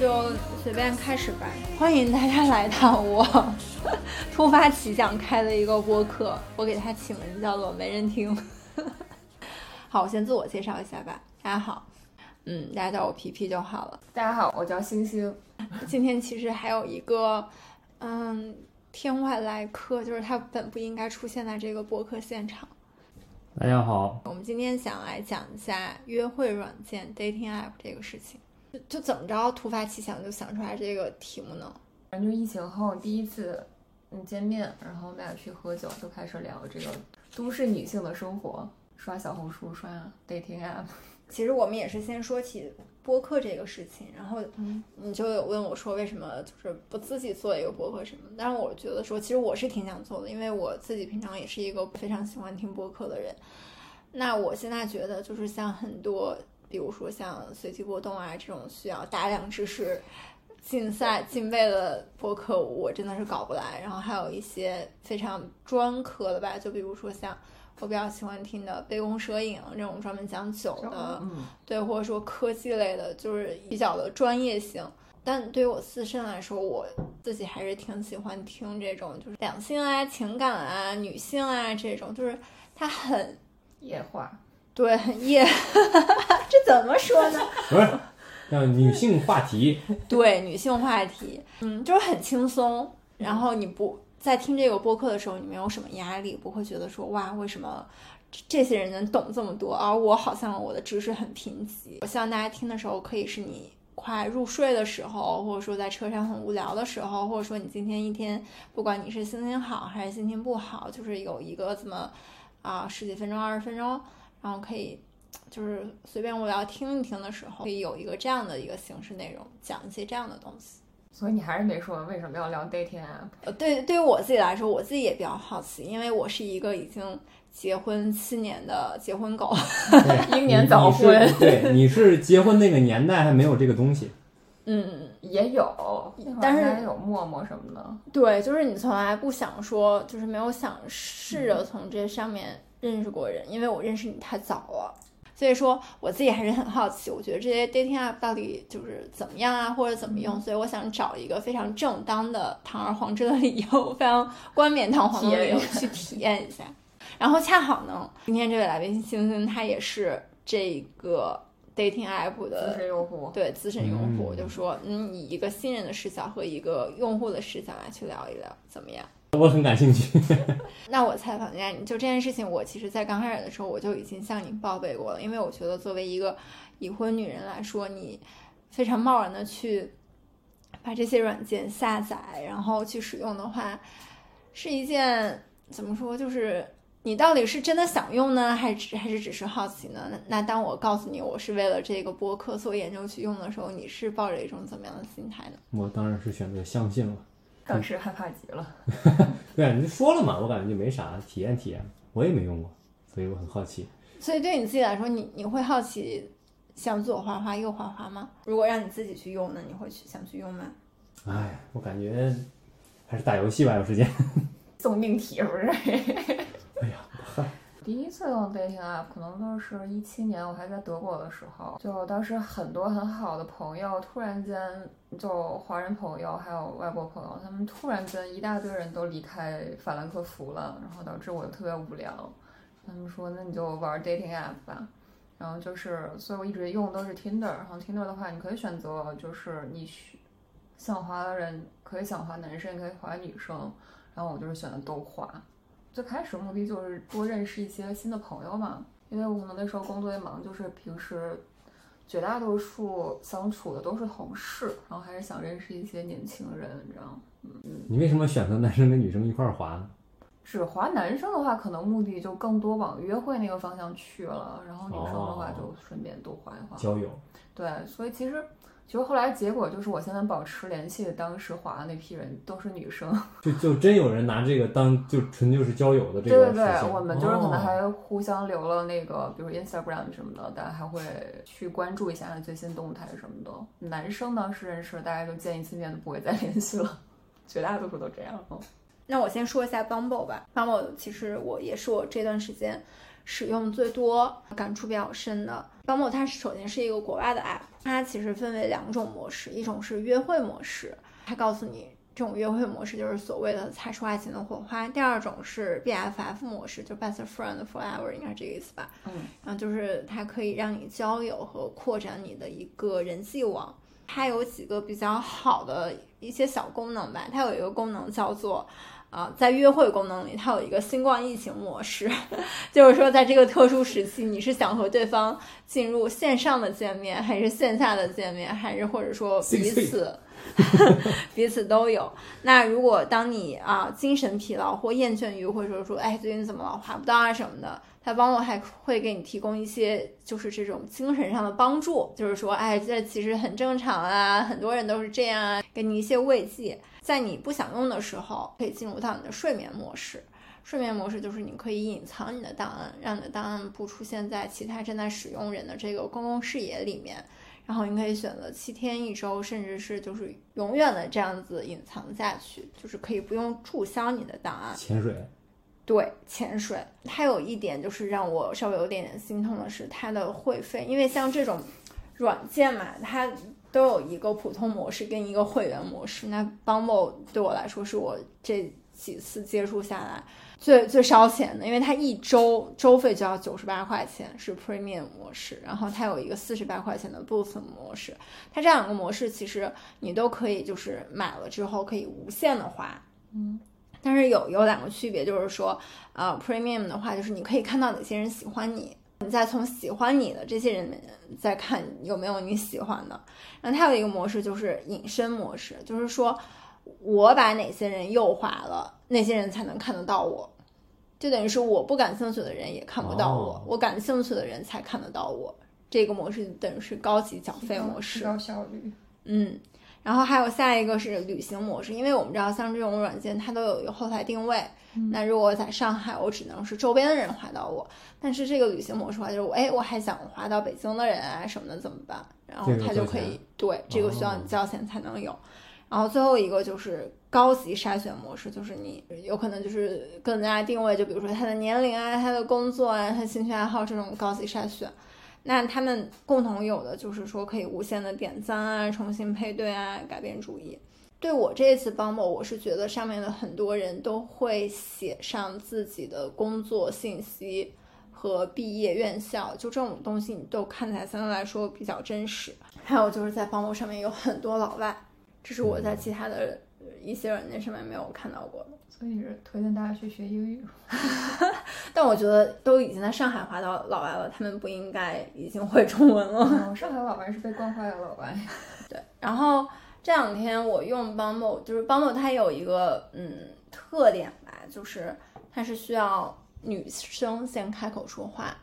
就随便开始吧。欢迎大家来到我 突发奇想开的一个播客，我给它起名叫做“没人听”。好，我先自我介绍一下吧。大家好，嗯，大家叫我皮皮就好了。大家好，我叫星星。今天其实还有一个，嗯，天外来客，就是他本不应该出现在这个播客现场。大家好，我们今天想来讲一下约会软件 dating app 这个事情。就就怎么着，突发奇想就想出来这个题目呢？反正就疫情后第一次嗯见面，然后我们俩去喝酒，就开始聊这个都市女性的生活，刷小红书，刷 dating app。其实我们也是先说起播客这个事情，然后你就有问我说为什么就是不自己做一个播客什么？但是我觉得说，其实我是挺想做的，因为我自己平常也是一个非常喜欢听播客的人。那我现在觉得就是像很多。比如说像随机波动啊这种需要大量知识竞赛竞备的播客，我真的是搞不来。然后还有一些非常专科的吧，就比如说像我比较喜欢听的杯弓蛇影这种专门讲酒的，对，或者说科技类的，就是比较的专业性。但对于我自身来说，我自己还是挺喜欢听这种就是两性啊、情感啊、女性啊这种，就是它很野化。对，也，这怎么说呢？不是，叫女性话题。对，女性话题，嗯，就是很轻松。然后你不在听这个播客的时候，你没有什么压力，不会觉得说哇，为什么这些人能懂这么多，而我好像我的知识很贫瘠。我希望大家听的时候，可以是你快入睡的时候，或者说在车上很无聊的时候，或者说你今天一天，不管你是心情好还是心情不好，就是有一个这么啊十几分钟、二十分钟。然后可以，就是随便我要听一听的时候，可以有一个这样的一个形式内容，讲一些这样的东西。所以你还是没说为什么要聊 dating 啊？呃，对，对于我自己来说，我自己也比较好奇，因为我是一个已经结婚七年的结婚狗，英年早婚。对，你是结婚那个年代还没有这个东西。嗯，也有，但是有陌陌什么的。对，就是你从来不想说，就是没有想试着从这上面。认识过人，因为我认识你太早了，所以说我自己还是很好奇。我觉得这些 dating app 到底就是怎么样啊，或者怎么用？所以我想找一个非常正当的堂而皇之的理由，非常冠冕堂皇的理由去体验一下。然后恰好呢，今天这位来宾星星他也是这个 dating app 的资深用户，对资深用户，就说嗯，以一个新人的视角和一个用户的视角来去聊一聊，怎么样？我很感兴趣。那我采访一下你，就这件事情，我其实，在刚开始的时候，我就已经向你报备过了，因为我觉得作为一个已婚女人来说，你非常贸然的去把这些软件下载，然后去使用的话，是一件怎么说？就是你到底是真的想用呢，还是还是只是好奇呢？那那当我告诉你我是为了这个播客做研究去用的时候，你是抱着一种怎么样的心态呢？我当然是选择相信了。当时害怕极了，对啊，你就说了嘛，我感觉就没啥，体验体验，我也没用过，所以我很好奇。所以对你自己来说，你你会好奇想左滑滑右滑滑吗？如果让你自己去用，呢你会去想去用吗？哎，我感觉还是打游戏吧，有时间。送命题是不是？哎呀，嗨。第一次用 dating app 可能都是一七年，我还在德国的时候，就当时很多很好的朋友，突然间就华人朋友还有外国朋友，他们突然间一大堆人都离开法兰克福了，然后导致我特别无聊。他们说那你就玩 dating app 吧，然后就是，所以我一直用都是 Tinder，然后 Tinder 的话，你可以选择就是你想滑的人可以想滑男生，也可以滑女生，然后我就是选的都滑。最开始目的就是多认识一些新的朋友嘛，因为我可能那时候工作也忙，就是平时绝大多数相处的都是同事，然后还是想认识一些年轻人，你知道吗？嗯，你为什么选择男生跟女生一块儿滑呢？只滑男生的话，可能目的就更多往约会那个方向去了，然后女生的话就顺便多滑一滑。交友。对，所以其实。其实后来结果就是，我现在保持联系的当时滑的那批人都是女生，就就真有人拿这个当就纯就是交友的这个。对对对，我们就是可能还互相留了那个，比如 Instagram 什么的，大家还会去关注一下最新动态什么的。男生当时认识，大家就见一次面都不会再 联系了，绝大多数都这样。那我先说一下 Bumble 吧，Bumble 其实我也是我这段时间使用最多、感触比较深的。Bumble 它首先是一个国外的 app，它其实分为两种模式，一种是约会模式，它告诉你这种约会模式就是所谓的擦出爱情的火花；第二种是 BFF 模式，就 best friend forever，应该是这个意思吧？嗯，然后就是它可以让你交友和扩展你的一个人际网。它有几个比较好的一些小功能吧，它有一个功能叫做。啊，在约会功能里，它有一个新冠疫情模式，就是说，在这个特殊时期，你是想和对方进入线上的见面，还是线下的见面，还是或者说彼此 彼此都有？那如果当你啊精神疲劳或厌倦于，或者说说哎最近怎么老划不到啊什么的，他帮我还会给你提供一些就是这种精神上的帮助，就是说哎这其实很正常啊，很多人都是这样啊，给你一些慰藉。在你不想用的时候，可以进入到你的睡眠模式。睡眠模式就是你可以隐藏你的档案，让你的档案不出现在其他正在使用人的这个公共视野里面。然后你可以选择七天、一周，甚至是就是永远的这样子隐藏下去，就是可以不用注销你的档案。潜水，对，潜水。它有一点就是让我稍微有点点心痛的是它的会费，因为像这种软件嘛，它。都有一个普通模式跟一个会员模式。那 Bumble 对我来说是我这几次接触下来最最烧钱的，因为它一周周费就要九十八块钱，是 Premium 模式。然后它有一个四十八块钱的 Boost 模式。它这两个模式其实你都可以，就是买了之后可以无限的花。嗯，但是有有两个区别，就是说，呃，Premium 的话，就是你可以看到哪些人喜欢你。你再从喜欢你的这些人再看有没有你喜欢的，然后它有一个模式就是隐身模式，就是说我把哪些人右滑了，那些人才能看得到我，就等于是我不感兴趣的人也看不到我，我感兴趣的人才看得到我。这个模式等于是高级缴费模式，高效率。嗯，然后还有下一个是旅行模式，因为我们知道像这种软件它都有一个后台定位。那如果在上海，我只能是周边的人划到我。但是这个旅行模式的话，就是我哎，我还想划到北京的人啊什么的怎么办？然后他就可以对这个需要你交钱才能有。然后最后一个就是高级筛选模式，就是你有可能就是更加定位，就比如说他的年龄啊、他的工作啊、他兴趣爱好这种高级筛选。那他们共同有的就是说可以无限的点赞啊、重新配对啊、改变主意。对我这一次帮某，我是觉得上面的很多人都会写上自己的工作信息和毕业院校，就这种东西你都看起来相对来说比较真实。还有就是在帮某上面有很多老外，这是我在其他的一些软件上面没有看到过的。所以是推荐大家去学英语。但我觉得都已经在上海滑到老外了，他们不应该已经会中文了。上海老外是被惯坏的老外。对，然后。这两天我用 Bumble，就是 Bumble 它有一个嗯特点吧，就是它是需要女生先开口说话，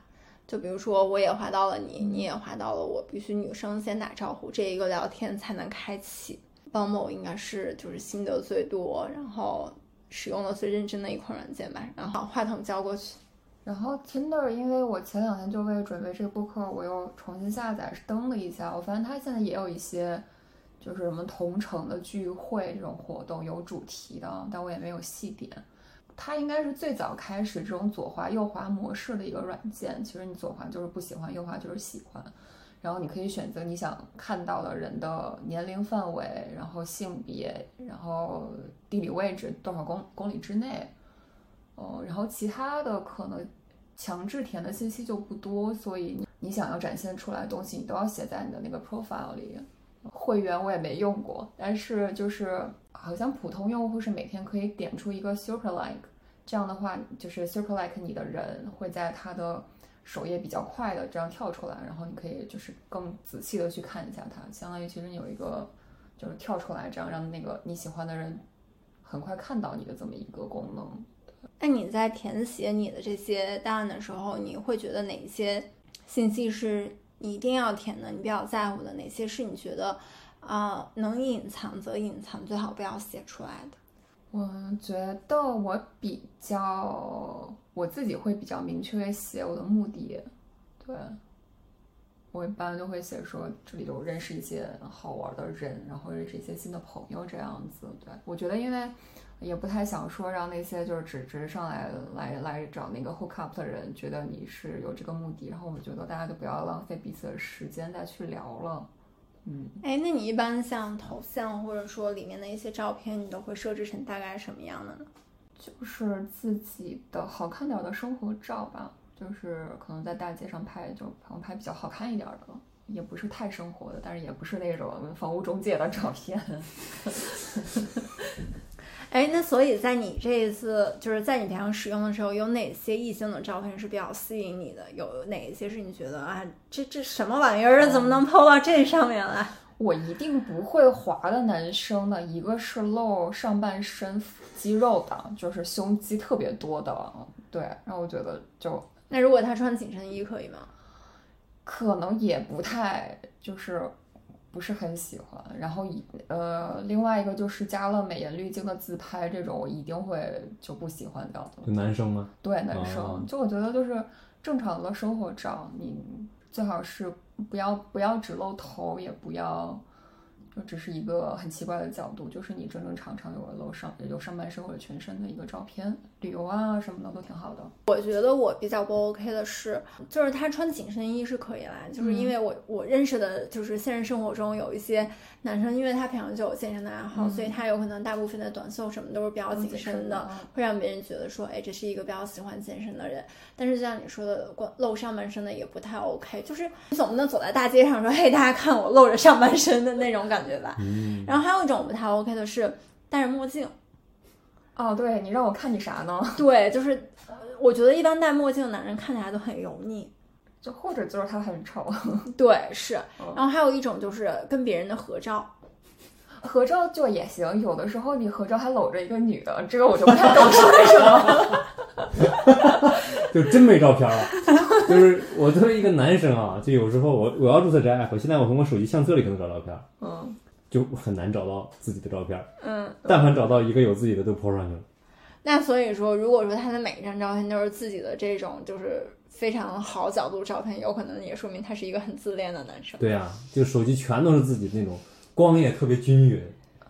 就比如说我也划到了你，你也划到了我，必须女生先打招呼，这一个聊天才能开启。Bumble 应该是就是心得最多，然后使用的最认真的一款软件吧。然后话筒交过去，然后 Tinder，因为我前两天就为了准备这个播客，我又重新下载登了一下，我发现它现在也有一些。就是什么同城的聚会这种活动有主题的，但我也没有细点。它应该是最早开始这种左滑右滑模式的一个软件。其实你左滑就是不喜欢，右滑就是喜欢。然后你可以选择你想看到的人的年龄范围，然后性别，然后地理位置多少公公里之内。哦，然后其他的可能强制填的信息就不多，所以你你想要展现出来的东西，你都要写在你的那个 profile 里。会员我也没用过，但是就是好像普通用户是每天可以点出一个 super like，这样的话就是 super like 你的人会在他的首页比较快的这样跳出来，然后你可以就是更仔细的去看一下它，相当于其实你有一个就是跳出来，这样让那个你喜欢的人很快看到你的这么一个功能。那你在填写你的这些档案的时候，你会觉得哪一些信息是？你一定要填的，你比较在乎的哪些是你觉得啊能隐藏则隐藏，最好不要写出来的。我觉得我比较我自己会比较明确写我的目的，对，我一般就会写说这里有认识一些好玩的人，然后认识一些新的朋友这样子。对我觉得，因为也不太想说让那些就是只只是上来来来找那个 hook up 的人觉得你是有这个目的，然后我觉得大家就不要浪费彼此的时间再去聊了。嗯，哎，那你一般像头像或者说里面的一些照片，你都会设置成大概什么样的呢？就是自己的好看点的生活照吧。就是可能在大街上拍，就可能拍比较好看一点的，也不是太生活的，但是也不是那种房屋中介的照片。哎，那所以在你这一次，就是在你平常使用的时候，有哪些异性的照片是比较吸引你的？有哪一些是你觉得啊，这这什么玩意儿，怎么能 PO 到这上面来？我一定不会滑的男生呢一个是露上半身肌肉的，就是胸肌特别多的，对，然后我觉得就。那如果他穿紧身衣可以吗？可能也不太，就是不是很喜欢。然后一呃，另外一个就是加了美颜滤镜的自拍，这种我一定会就不喜欢掉的。就男生吗？对，男生。就我觉得就是正常的生活照，你最好是不要不要只露头，也不要。就只是一个很奇怪的角度，就是你正正常常有露上有上半身或者全身的一个照片，旅游啊什么的都挺好的。我觉得我比较不 OK 的是，就是他穿紧身衣是可以啦，就是因为我我认识的，就是现实生活中有一些男生，因为他平常就有健身的爱好，所以他有可能大部分的短袖什么都是比较紧身的，会让别人觉得说，哎，这是一个比较喜欢健身的人。但是就像你说的，光露上半身的也不太 OK，就是你总不能走在大街上说，嘿，大家看我露着上半身的那种感。感觉吧，然后还有一种不太 OK 的是戴着墨镜。哦，对你让我看你啥呢？对，就是我觉得一般戴墨镜的男人看起来都很油腻，就或者就是他很丑。对，是。然后还有一种就是跟别人的合照，合照就也行。有的时候你合照还搂着一个女的，这个我就不太懂是为什么。就真没照片了。就是我作为一个男生啊，就有时候我我要注册这 app，现在我从我手机相册里可能找照片，嗯，就很难找到自己的照片，嗯，但凡找到一个有自己的都 po 上去了。那所以说，如果说他的每一张照片都是自己的这种就是非常好角度照片，有可能也说明他是一个很自恋的男生。对啊，就手机全都是自己那种光也特别均匀。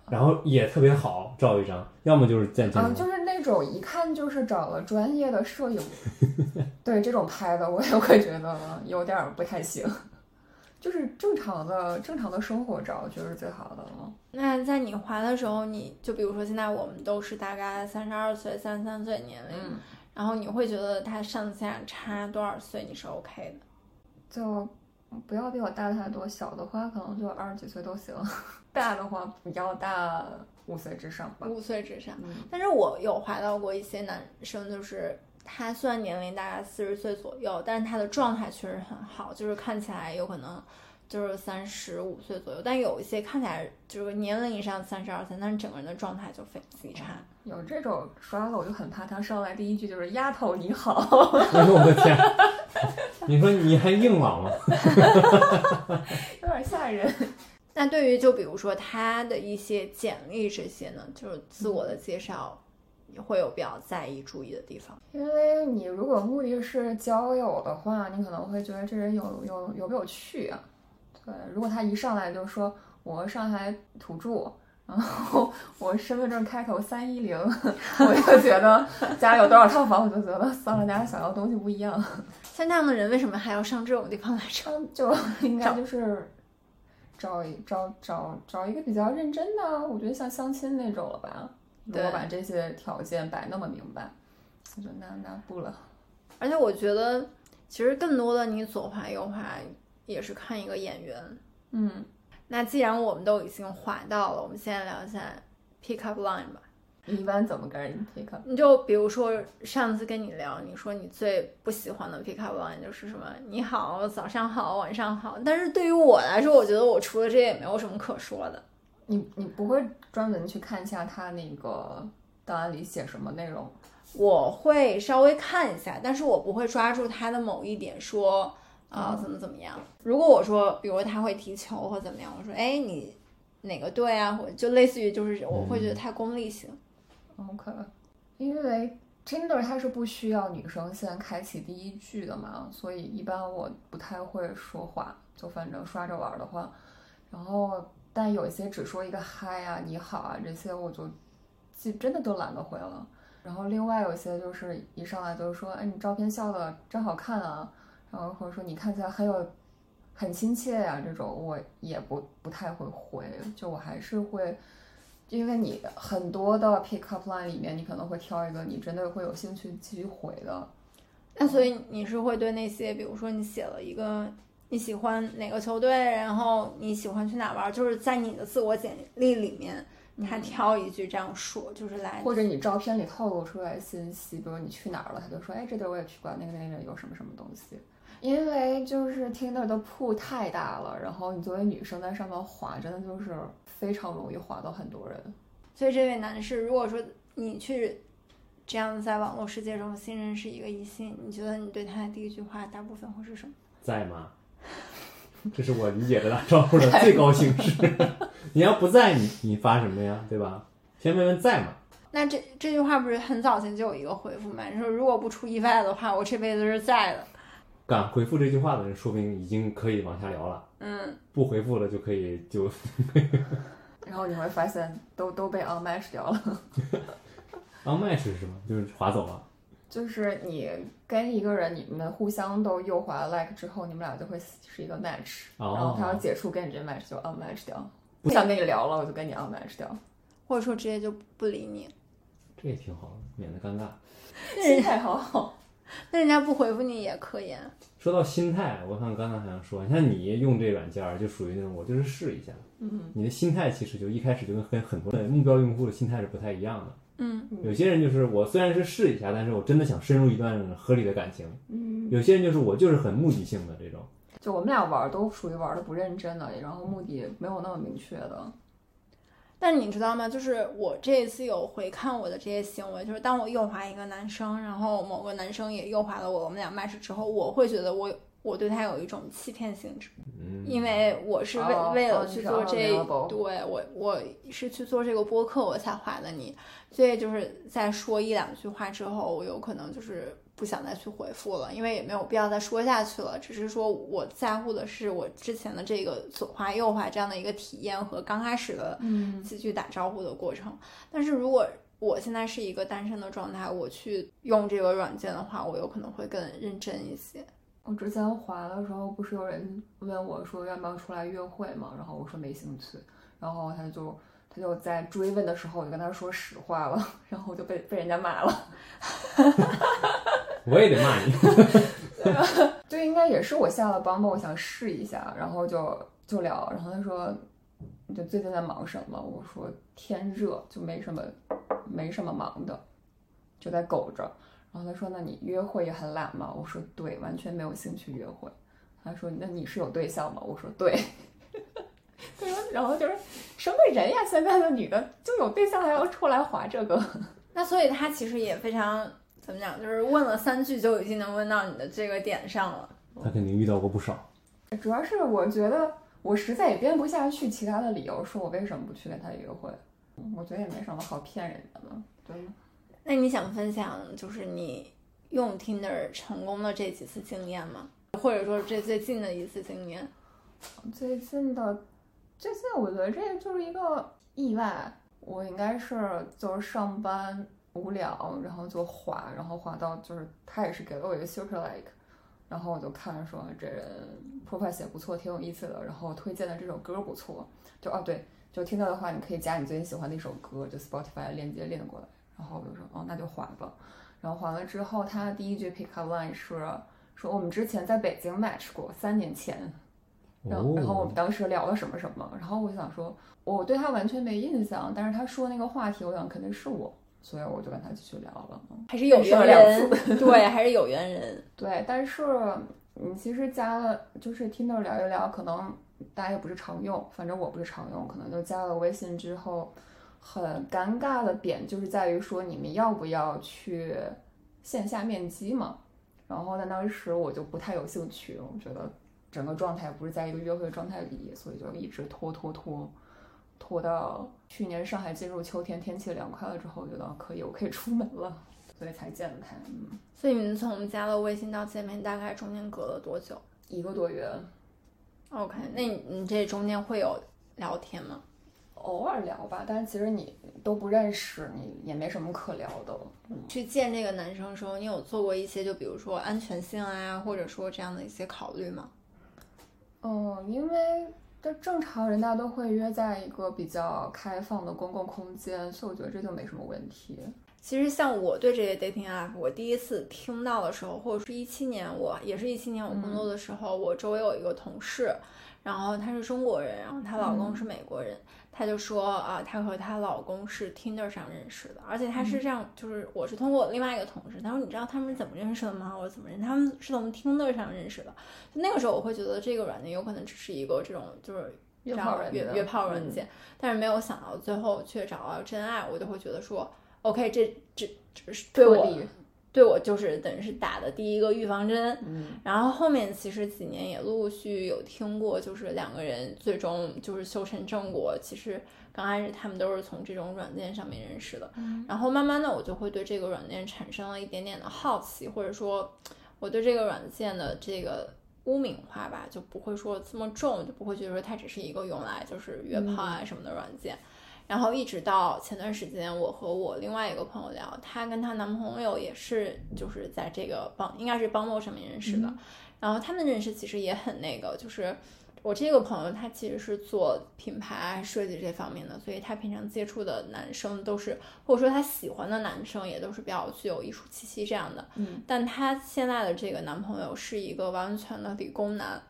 然后也特别好，照一张，要么就是在啊，就是那种一看就是找了专业的摄影，对这种拍的，我也会觉得有点不太行。就是正常的正常的生活照，就是最好的了。那在你滑的时候，你就比如说现在我们都是大概三十二岁、三十三岁年龄，然后你会觉得他上下差多少岁你是 OK 的？就。不要比我大太多，小的话可能就二十几岁都行，大的话不要大五岁之上吧。五岁之上，但是我有滑到过一些男生，就是他虽然年龄大概四十岁左右，但是他的状态确实很好，就是看起来有可能就是三十五岁左右，但有一些看起来就是年龄以上三十二岁，但是整个人的状态就非常差。有这种刷子，我就很怕他上来第一句就是“丫头你好 ”，我的天。你说你还硬朗吗？有点吓人。那对于就比如说他的一些简历这些呢，就是自我的介绍，你会有比较在意注意的地方。因为你如果目的是交友的话，你可能会觉得这人有有有没有趣啊？对，如果他一上来就说我上海土著。然后我身份证开头三一零，我就觉得家里有多少套房，我就觉得算了，大家想要东西不一样。像那样的人为什么还要上这种地方来着？就 应该就是找一找找找一个比较认真的，我觉得像相亲那种了吧。如果把这些条件摆那么明白，我就那那不了。而且我觉得，其实更多的你左滑右滑也是看一个演员。嗯。那既然我们都已经滑到了，我们现在聊一下 pick up line 吧。你一般怎么跟人 pick up？你就比如说上次跟你聊，你说你最不喜欢的 pick up line 就是什么？你好，早上好，晚上好。但是对于我来说，我觉得我除了这也没有什么可说的。你你不会专门去看一下他那个档案里写什么内容？我会稍微看一下，但是我不会抓住他的某一点说。啊，怎么怎么样？如果我说，比如他会踢球或怎么样，我说，哎，你哪个队啊？或就类似于，就是我会觉得太功利性。OK，因为 Tinder 它是不需要女生先开启第一句的嘛，所以一般我不太会说话，就反正刷着玩的话，然后但有一些只说一个嗨啊、你好啊这些，我就记真的都懒得回了。然后另外有些就是一上来就是说，哎，你照片笑的真好看啊，然后或者说你看起来很有很亲切呀、这种我也不不太会回，就我还是会。因为你很多的 pick up line 里面，你可能会挑一个你真的会有兴趣继续回的。那所以你是会对那些，比如说你写了一个你喜欢哪个球队，然后你喜欢去哪玩，就是在你的自我简历里面，你还挑一句这样说，就是来或者你照片里透露出来信息，比如你去哪儿了，他就说，哎，这地儿我也去过，那个那个有什么什么东西。因为就是 Tinder 的铺太大了，然后你作为女生在上面滑，真的就是非常容易滑到很多人。所以这位男士，如果说你去这样在网络世界中新认识一个异性，你觉得你对他的第一句话大部分会是什么？在吗？这是我理解的打招呼的最高形式。你要不在，你你发什么呀？对吧？先问问在吗？那这这句话不是很早前就有一个回复吗？你说如果不出意外的话，我这辈子是在的。敢回复这句话的人，说明已经可以往下聊了。嗯，不回复了就可以就 然后你会发现都都被 unmatch 掉了。unmatch 是什么？就是划走了。就是你跟一个人，你们互相都右滑 like 之后，你们俩就会是一个 match，、哦然后他要解除跟你这 match 就 unmatch 掉，不想跟你聊了，我就跟你 unmatch 掉，或者说直接就不理你。这也挺好的，免得尴尬。心态好好。那人家不回复你也可以啊。说到心态，我看刚才好像说，你看你用这软件儿就属于那种我就是试一下，嗯，你的心态其实就一开始就跟跟很多的目标用户的心态是不太一样的。嗯，有些人就是我虽然是试一下，但是我真的想深入一段合理的感情。嗯，有些人就是我就是很目的性的这种。就我们俩玩儿都属于玩的不认真的，然后目的没有那么明确的。但你知道吗？就是我这一次有回看我的这些行为，就是当我右滑一个男生，然后某个男生也右滑了我，我们俩 match 之后，我会觉得我我对他有一种欺骗性质，嗯，因为我是为、哦为了去做这对我我是去做这个播客我才划的你，所以就是在说一两句话之后，我有可能就是不想再去回复了，因为也没有必要再说下去了。只是说我在乎的是我之前的这个左滑右滑这样的一个体验和刚开始的嗯几句打招呼的过程。但是如果我现在是一个单身的状态，我去用这个软件的话，我有可能会更认真一些。我之前滑的时候，不是有人问我说要不要出来约会嘛？然后我说没兴趣，然后他就他就在追问的时候，我就跟他说实话了，然后我就被被人家骂了。我也得骂你。就，应该也是我下了 Bumble，我想试一下，然后就就聊，然后他说你就最近在忙什么？我说天热，就没什么没什么忙的，就在苟着。然后他说那你约会也很懒吗？我说对，完全没有兴趣约会。他说那你是有对象吗？我说对。他说，然后就是什么人呀？现在的女的就有对象还要出来划这个？那所以他其实也非常怎么讲，就是问了三句就已经能问到你的这个点上了。他肯定遇到过不少。主要是我觉得我实在也编不下去其他的理由，说我为什么不去跟他约会。我觉得也没什么好骗人家的，对吗？那你想分享就是你用 Tinder 成功的这几次经验吗？或者说这最近的一次经验？最近的，最近我觉得这就是一个意外。我应该是就是上班无聊，然后就滑，然后滑到就是他也是给了我一个 super like，然后我就看说这人 profile 写不错，挺有意思的，然后推荐的这首歌不错，就哦对，就听到的话你可以加你最近喜欢的一首歌，就 Spotify 链接链过来，然后我就说哦那就还吧，然后还了之后，他第一句 pick up line 是说我们之前在北京 match 过，三年前。然后，然后我们哦，当时聊了什么什么，然后我想说，我对他完全没印象，但是他说那个话题，我想肯定是我，所以我就跟他继续聊了。嗯还是有缘人？对，还是有缘人。对，但是你其实加了，就是 Tinder 聊一聊，可能大家也不是常用，反正我不是常用，可能就加了微信之后，很尴尬的点就是在于说你们要不要去线下面基嘛？然后但，当时我就不太有兴趣，我觉得整个状态不是在一个约会的状态里，所以就一直拖拖拖，拖到去年上海进入秋天，天气凉快了之后，我觉得可以，我可以出门了。所以才见的他。嗯，所以你们从加了微信到见面，大概中间隔了多久一个多月，？OK，那你你这中间会有聊天吗？偶尔聊吧，但是其实你都不认识，你也没什么可聊的。去见这个男生的时候，你有做过一些就比如说安全性啊，或者说这样的一些考虑吗？嗯，因为就正常人大家都会约在一个比较开放的公共空间，所以我觉得这就没什么问题。其实像我对这些 dating app，我第一次听到的时候，或者是一七年，我也是一七年我工作的时候，我周围有一个同事，然后她是中国人，然后她老公是美国人，她就说啊，她和她老公是 Tinder 上认识的，而且她是这样，就是我是通过另外一个同事，她说你知道他们是怎么认识的吗？我说怎么认识？他们是从 Tinder 上认识的。就那个时候我会觉得这个软件有可能只是一个这种就是。约这炮软件约约炮软件，但是没有想到最后却找到真爱，我就会觉得说，OK，这这这是对我对我就是等于是打的第一个预防针。嗯然后后面其实几年也陆陆续续有听过，就是两个人最终就是修成正果。其实刚开始他们都是从这种软件上面认识的，嗯然后慢慢的我就会对这个软件产生了一点点的好奇，或者说我对这个软件的这个污名化吧，就不会说这么重，就不会觉得说它只是一个用来就是约炮啊什么的软件。然后一直到前段时间，我和我另外一个朋友聊，她跟她男朋友也是就是在这个帮应该是帮 o 上面认识的，然后他们认识其实也很那个，就是我这个朋友他其实是做品牌设计这方面的，所以他平常接触的男生都是或者说他喜欢的男生也都是比较具有艺术气息这样的，嗯，但她现在的这个男朋友是一个完全的理工男，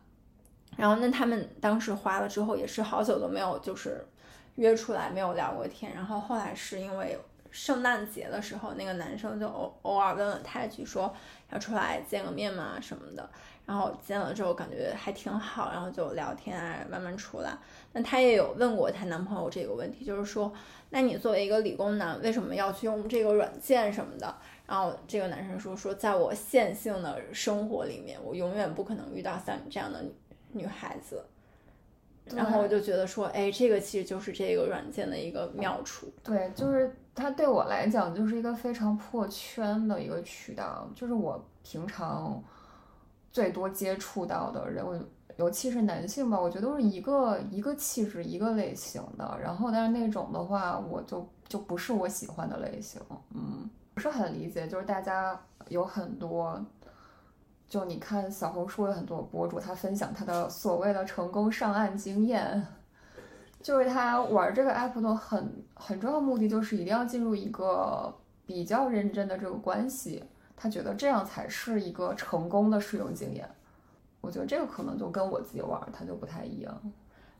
然后那他们当时花了之后也是好久都没有就是约出来没有聊过天，然后后来是因为圣诞节的时候，那个男生就偶偶尔问了她一句说要出来见个面嘛什么的，然后见了之后感觉还挺好，然后就聊天啊慢慢出来。那她也有问过她男朋友这个问题，就是说，那你作为一个理工男，为什么要去用这个软件什么的？然后这个男生说说，在我线性的生活里面，我永远不可能遇到像你这样的女女孩子。然后我就觉得说，哎，这个其实就是这个软件的一个妙处。对，就是它对我来讲就是一个非常破圈的一个渠道，就是我平常最多接触到的人，我尤其是男性吧，我觉得都是一个一个气质一个类型的，然后但是那种的话，我就就不是我喜欢的类型，嗯，不是很理解，就是大家有很多。就你看小红书有很多博主，他分享他的所谓的成功上岸经验，就是他玩这个 app 的很很重要的目的，就是一定要进入一个比较认真的这个关系，他觉得这样才是一个成功的使用经验。我觉得这个可能就跟我自己玩它就不太一样。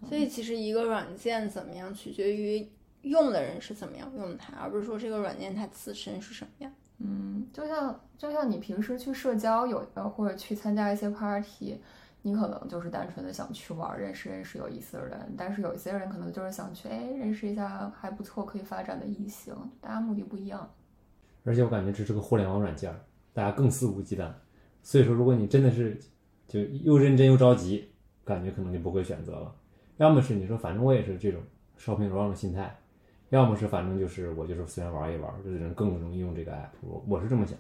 所以其实一个软件怎么样，取决于用的人是怎么样用它，而不是说这个软件它自身是什么样。嗯，就像就像你平时去社交有呃或者去参加一些 party，你可能就是单纯的想去玩，认识认识有意思的人，但是有一些人可能就是想去哎认识一下还不错可以发展的异性，大家目的不一样。而且我感觉这是个互联网软件，大家更肆无忌惮。所以说，如果你真的是就又认真又着急，感觉可能就不会选择了。要么是你说反正我也是这种 shopping around 的心态，要么是反正就是我就是随便玩一玩，这人更容易用这个 app。我我是这么想。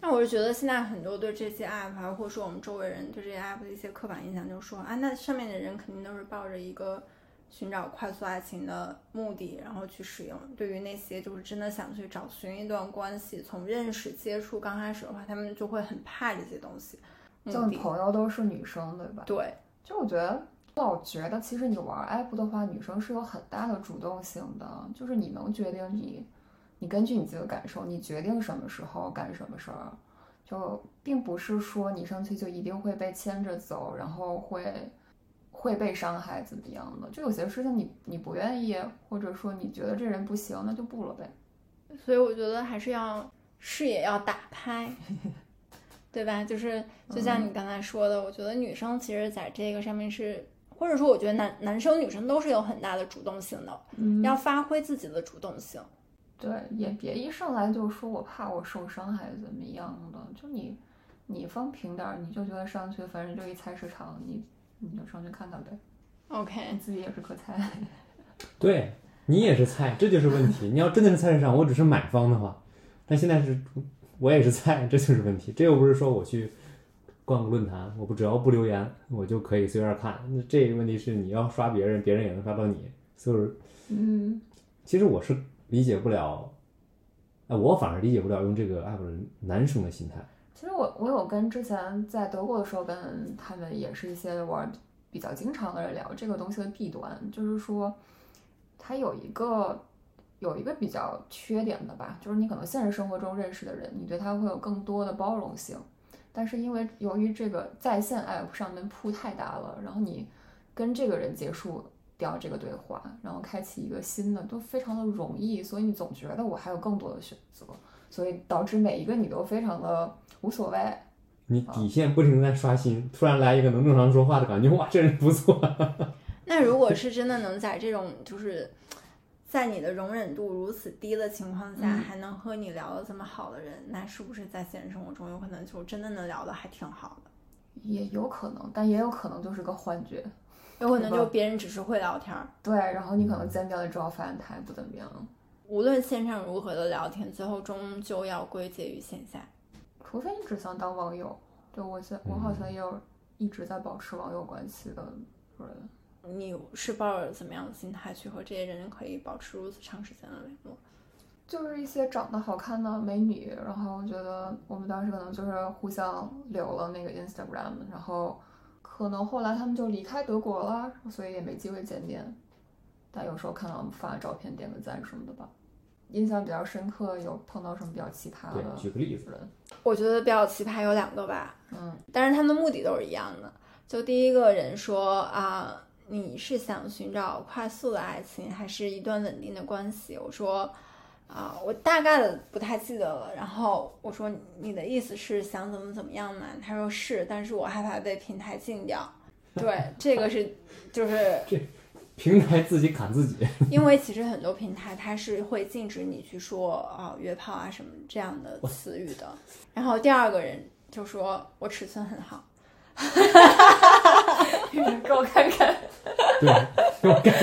那我是觉得现在很多对这些 app 啊，或者说我们周围人对这些 app 的一些刻板印象，就是说啊，那上面的人肯定都是抱着一个寻找快速爱情的目的，然后去使用。对于那些就是真的想去找寻一段关系，从认识接触刚开始的话，他们就会很怕这些东西。就你朋友都是女生，对吧？对，就我觉得，老觉得其实你玩 app 的话，女生是有很大的主动性的，就是你能决定你，你根据你自己的感受，你决定什么时候干什么事儿，就并不是说你上去就一定会被牵着走，然后会会被伤害怎么样的。就有些事情你你不愿意，或者说你觉得这人不行，那就不了呗。所以我觉得还是要视野要打开，对吧？就是就像你刚才说的，我觉得女生其实在这个上面是，或者说我觉得男男生女生都是有很大的主动性的，嗯要发挥自己的主动性。对，也别一上来就说我怕我受伤还是怎么样的，就你你放平点儿，你就觉得上去反正就一菜市场，你你就上去看看呗，OK，你自己也是个菜。对你也是菜，这就是问题。你要真的是菜市场，我只是买方的话，但现在是我也是菜，这就是问题。这又不是说我去逛个论坛，我不只要不留言，我就可以随便看。那这个问题是你要刷别人，别人也能刷到你，就是嗯，其实我是理解不了，哎，我反而理解不了用这个 app 的男生的心态。其实我我有跟之前在德国的时候跟他们也是一些玩比较经常的人聊这个东西的弊端，就是说它有一个有一个比较缺点的吧，就是你可能现实生活中认识的人，你对他会有更多的包容性，但是因为由于这个在线 app 上面铺太大了，然后你跟这个人结束掉这个对话，然后开启一个新的，都非常的容易，所以你总觉得我还有更多的选择，所以导致每一个你都非常的无所谓。你底线不停地在刷新，突然来一个能正常说话的感觉，哇，这人不错。那如果是真的能在这种就是在你的容忍度如此低的情况下，嗯还能和你聊得这么好的人，那是不是在现实生活中有可能就真的能聊得还挺好的？也有可能，但也有可能就是个幻觉。有可能就别人只是会聊天儿，对，然后你可能见面了之后发现他也不怎么样，无论线上如何的聊天，最后终究要归结于线下。除非你只想当网友。对我现我好像也有一直在保持网友关系的人。你是抱着怎么样的心态去和这些人可以保持如此长时间的联络？就是一些长得好看的美女，然后我觉得我们当时可能就是互相留了那个 Instagram，然后可能后来他们就离开德国了，所以也没机会见面。但有时候看到我们发的照片，点个赞什么的吧。印象比较深刻，有碰到什么比较奇葩的，举个例子，我觉得比较奇葩有两个吧，嗯但是他们的目的都是一样的。就第一个人说啊，你是想寻找快速的爱情，还是一段稳定的关系？我说啊，我大概的不太记得了。然后我说你的意思是想怎么怎么样嘛？他说是，但是我害怕被平台禁掉。对，这个是就是 平台自己砍自己。因为其实很多平台它是会禁止你去说啊约炮啊什么这样的词语的。然后第二个人就说我尺寸很好。给我看看。对，我看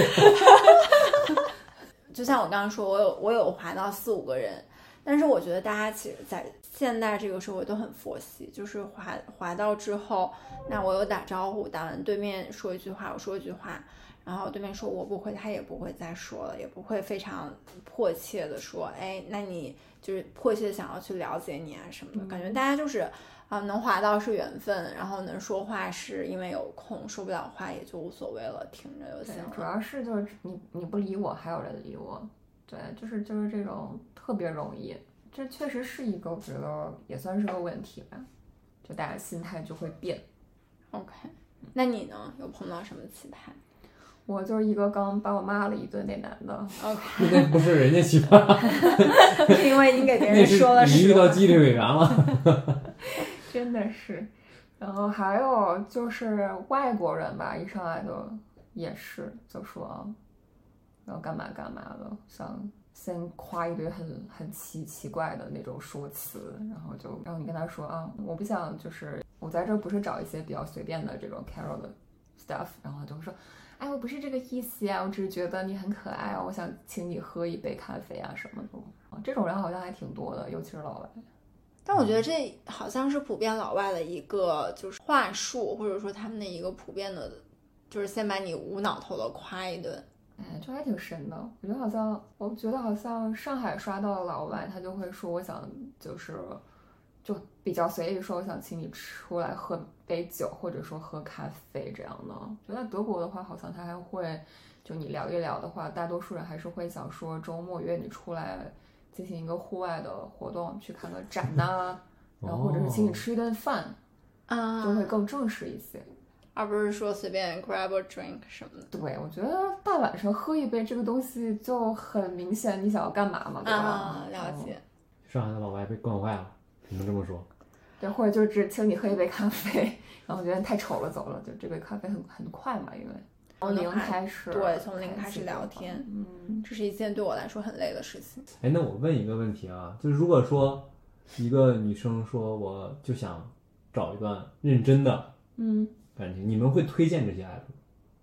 就像我刚刚说，我有我有滑到四五个人，但是我觉得大家其实，在现在这个社会都很佛系，就是滑滑到之后，那我有打招呼，打完对面说一句话，我说一句话，然后对面说我不会，他也不会再说了，也不会非常迫切的说，哎，那你就是迫切地想要去了解你啊什么的，感觉大家就是。啊，能滑到是缘分，然后能说话是因为有空，说不了话也就无所谓了，听着就对行，主。要是就是你你不理我，还有人理我，对，就是就是这种特别容易，这确实是一个我觉得也算是个问题吧，就大家心态就会变。OK，那你呢？有碰到什么奇葩我就是一个刚把我骂了一顿那男的，？OK，那不是人家奇葩，是 因为你给别人说了你。遇到纪律委员了。真的是。然后还有就是外国人吧，一上来就也是就说要干嘛干嘛的，想先夸一堆很很奇奇怪的那种说辞，然后就然后你跟他说啊，我不想就是我在这不是找一些比较随便的这种 Carol 的 stuff，然后就会说。哎，我不是这个意思呀，我只是觉得你很可爱啊，我想请你喝一杯咖啡啊什么的。这种人好像还挺多的，尤其是老外。但我觉得这好像是普遍老外的一个就是话术，或者说他们的一个普遍的，就是先把你无脑头的夸一顿。哎，就还挺神的。我觉得好像，我觉得好像上海刷到的老外，他就会说，我想就是就比较随意说，我想请你出来喝杯酒，或者说喝咖啡这样的。觉得在德国的话，好像他还会就你聊一聊的话，大多数人还是会想说周末约你出来进行一个户外的活动，去看个展呐、然后或者是请你吃一顿饭，啊，就会更正式一些。而不是说随便 grab a drink 什么的。对，我觉得大晚上喝一杯这个东西就很明显，你想要干嘛嘛，对吧？啊，了解。上海的老外被惯坏了，只能这么说。对，或者就只请你喝一杯咖啡，然后我觉得你太丑了，走了。就这杯咖啡很很快嘛，因为从零开始，对，从零开始聊天，嗯，这是一件对我来说很累的事情。哎，那我问一个问题啊，就是如果说一个女生说我就想找一段认真的嗯，感情，你们会推荐这些 app 吗？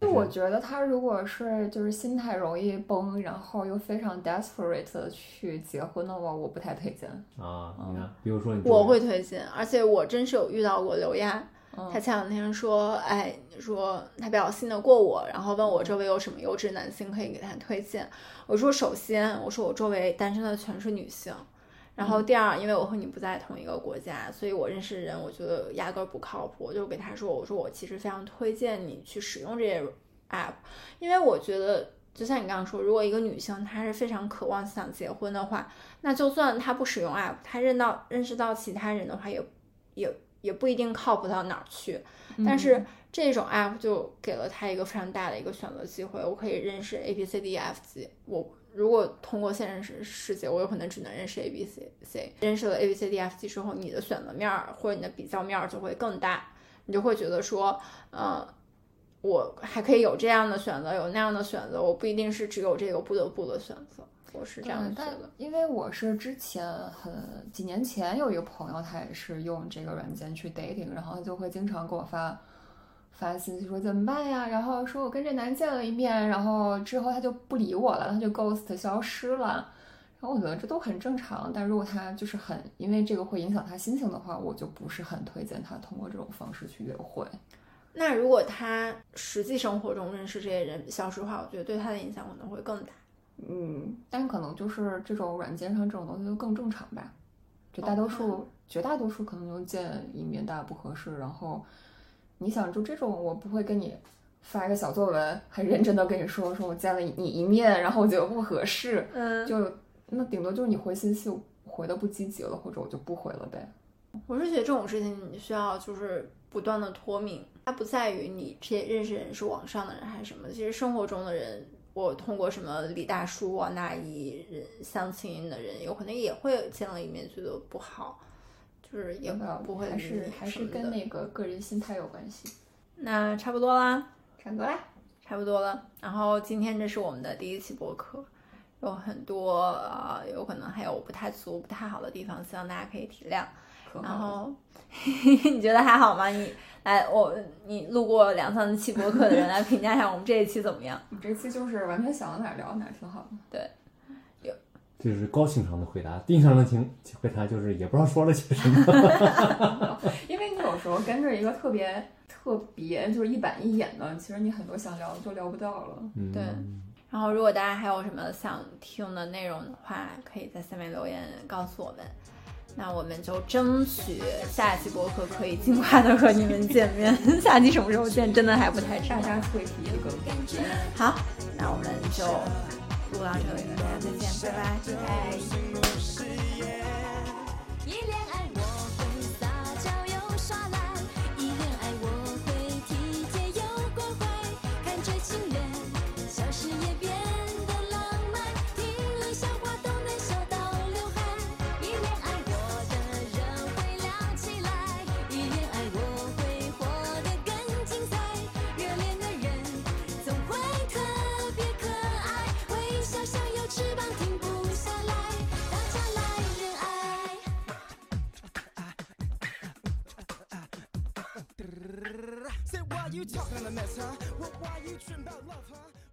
就我觉得他如果是就是心态容易崩，然后又非常 desperate 的去结婚的话，我不太推荐。啊，你看，比如说你我会推荐，而且我真是有遇到过刘亚，嗯他前两天说，哎，说他比较信得过我，然后问我周围有什么优质男性可以给他推荐。我说，首先，我说我周围单身的全是女性。然后第二，因为我和你不在同一个国家，所以我认识的人，我觉得压根儿不靠谱。我就给他说，我说我其实非常推荐你去使用这些 app，因为我觉得，就像你刚刚说，如果一个女性她是非常渴望想结婚的话，那就算她不使用 app，她认到认识到其他人的话，也也也不一定靠谱到哪儿去。但是这种 app 就给了他一个非常大的一个选择机会，我可以认识 A B C D E F G。我如果通过现实世界，我有可能只能认识 A B C C。认识了 A B C D E F G 之后，你的选择面儿或者你的比较面儿就会更大，你就会觉得说，呃，我还可以有这样的选择，有那样的选择，我不一定是只有这个不得不的选择。我是这样觉但得。因为我是之前很几年前有一个朋友，他也是用这个软件去 dating，然后他就会经常给我发发信息说怎么办呀，然后说我跟这男见了一面，然后之后他就不理我了，他就 ghost 消失了。然后我觉得这都很正常，但如果他就是很因为这个会影响他心情的话，我就不是很推荐他通过这种方式去约会。那如果他实际生活中认识这些人消失的话，我觉得对他的影响可能会更大。嗯，但可能就是这种软件上这种东西就更正常吧。就大多数、绝大多数可能就见一面，大家不合适。然后你想，就这种我不会跟你发一个小作文，很认真的跟你说，说我见了你一面，然后我觉得不合适，嗯，就那顶多就是你回信息回的不积极了，或者我就不回了呗。我是觉得这种事情你需要就是不断的脱敏，它不在于你这些认识人是网上的人还是什么，其实生活中的人，我通过什么李大叔、王大姨人相亲的人，有可能也会见了一面觉得不好，就是也不会还是还是跟那个个人心态有关系。那差不多啦，差不多啦，差不多了。然后今天这是我们的第一期播客，有很多呃，有可能还有不太足、不太好的地方，希望大家可以体谅。然可好了。后你觉得还好吗？你来，我你路过两三期播客的人来评价一下我们这一期怎么样？你这期就是完全想到哪儿聊哪儿，挺好的。对，有就是高情商的回答，低情商的情回答就是也不知道说了些什么。因为你有时候跟着一个特别特别就是一板一眼的，其实你很多想聊的都聊不到了。嗯，对然后如果大家还有什么想听的内容的话，可以在下面留言告诉我们。那我们就争取下期播客可以尽快的和你们见面。下期什么时候见，真的还不太知道大。家会提一个好，那我们就录到这里了，大家再见，拜拜拜，拜。Why you talking a mess, huh? What, why you tripping about love, huh?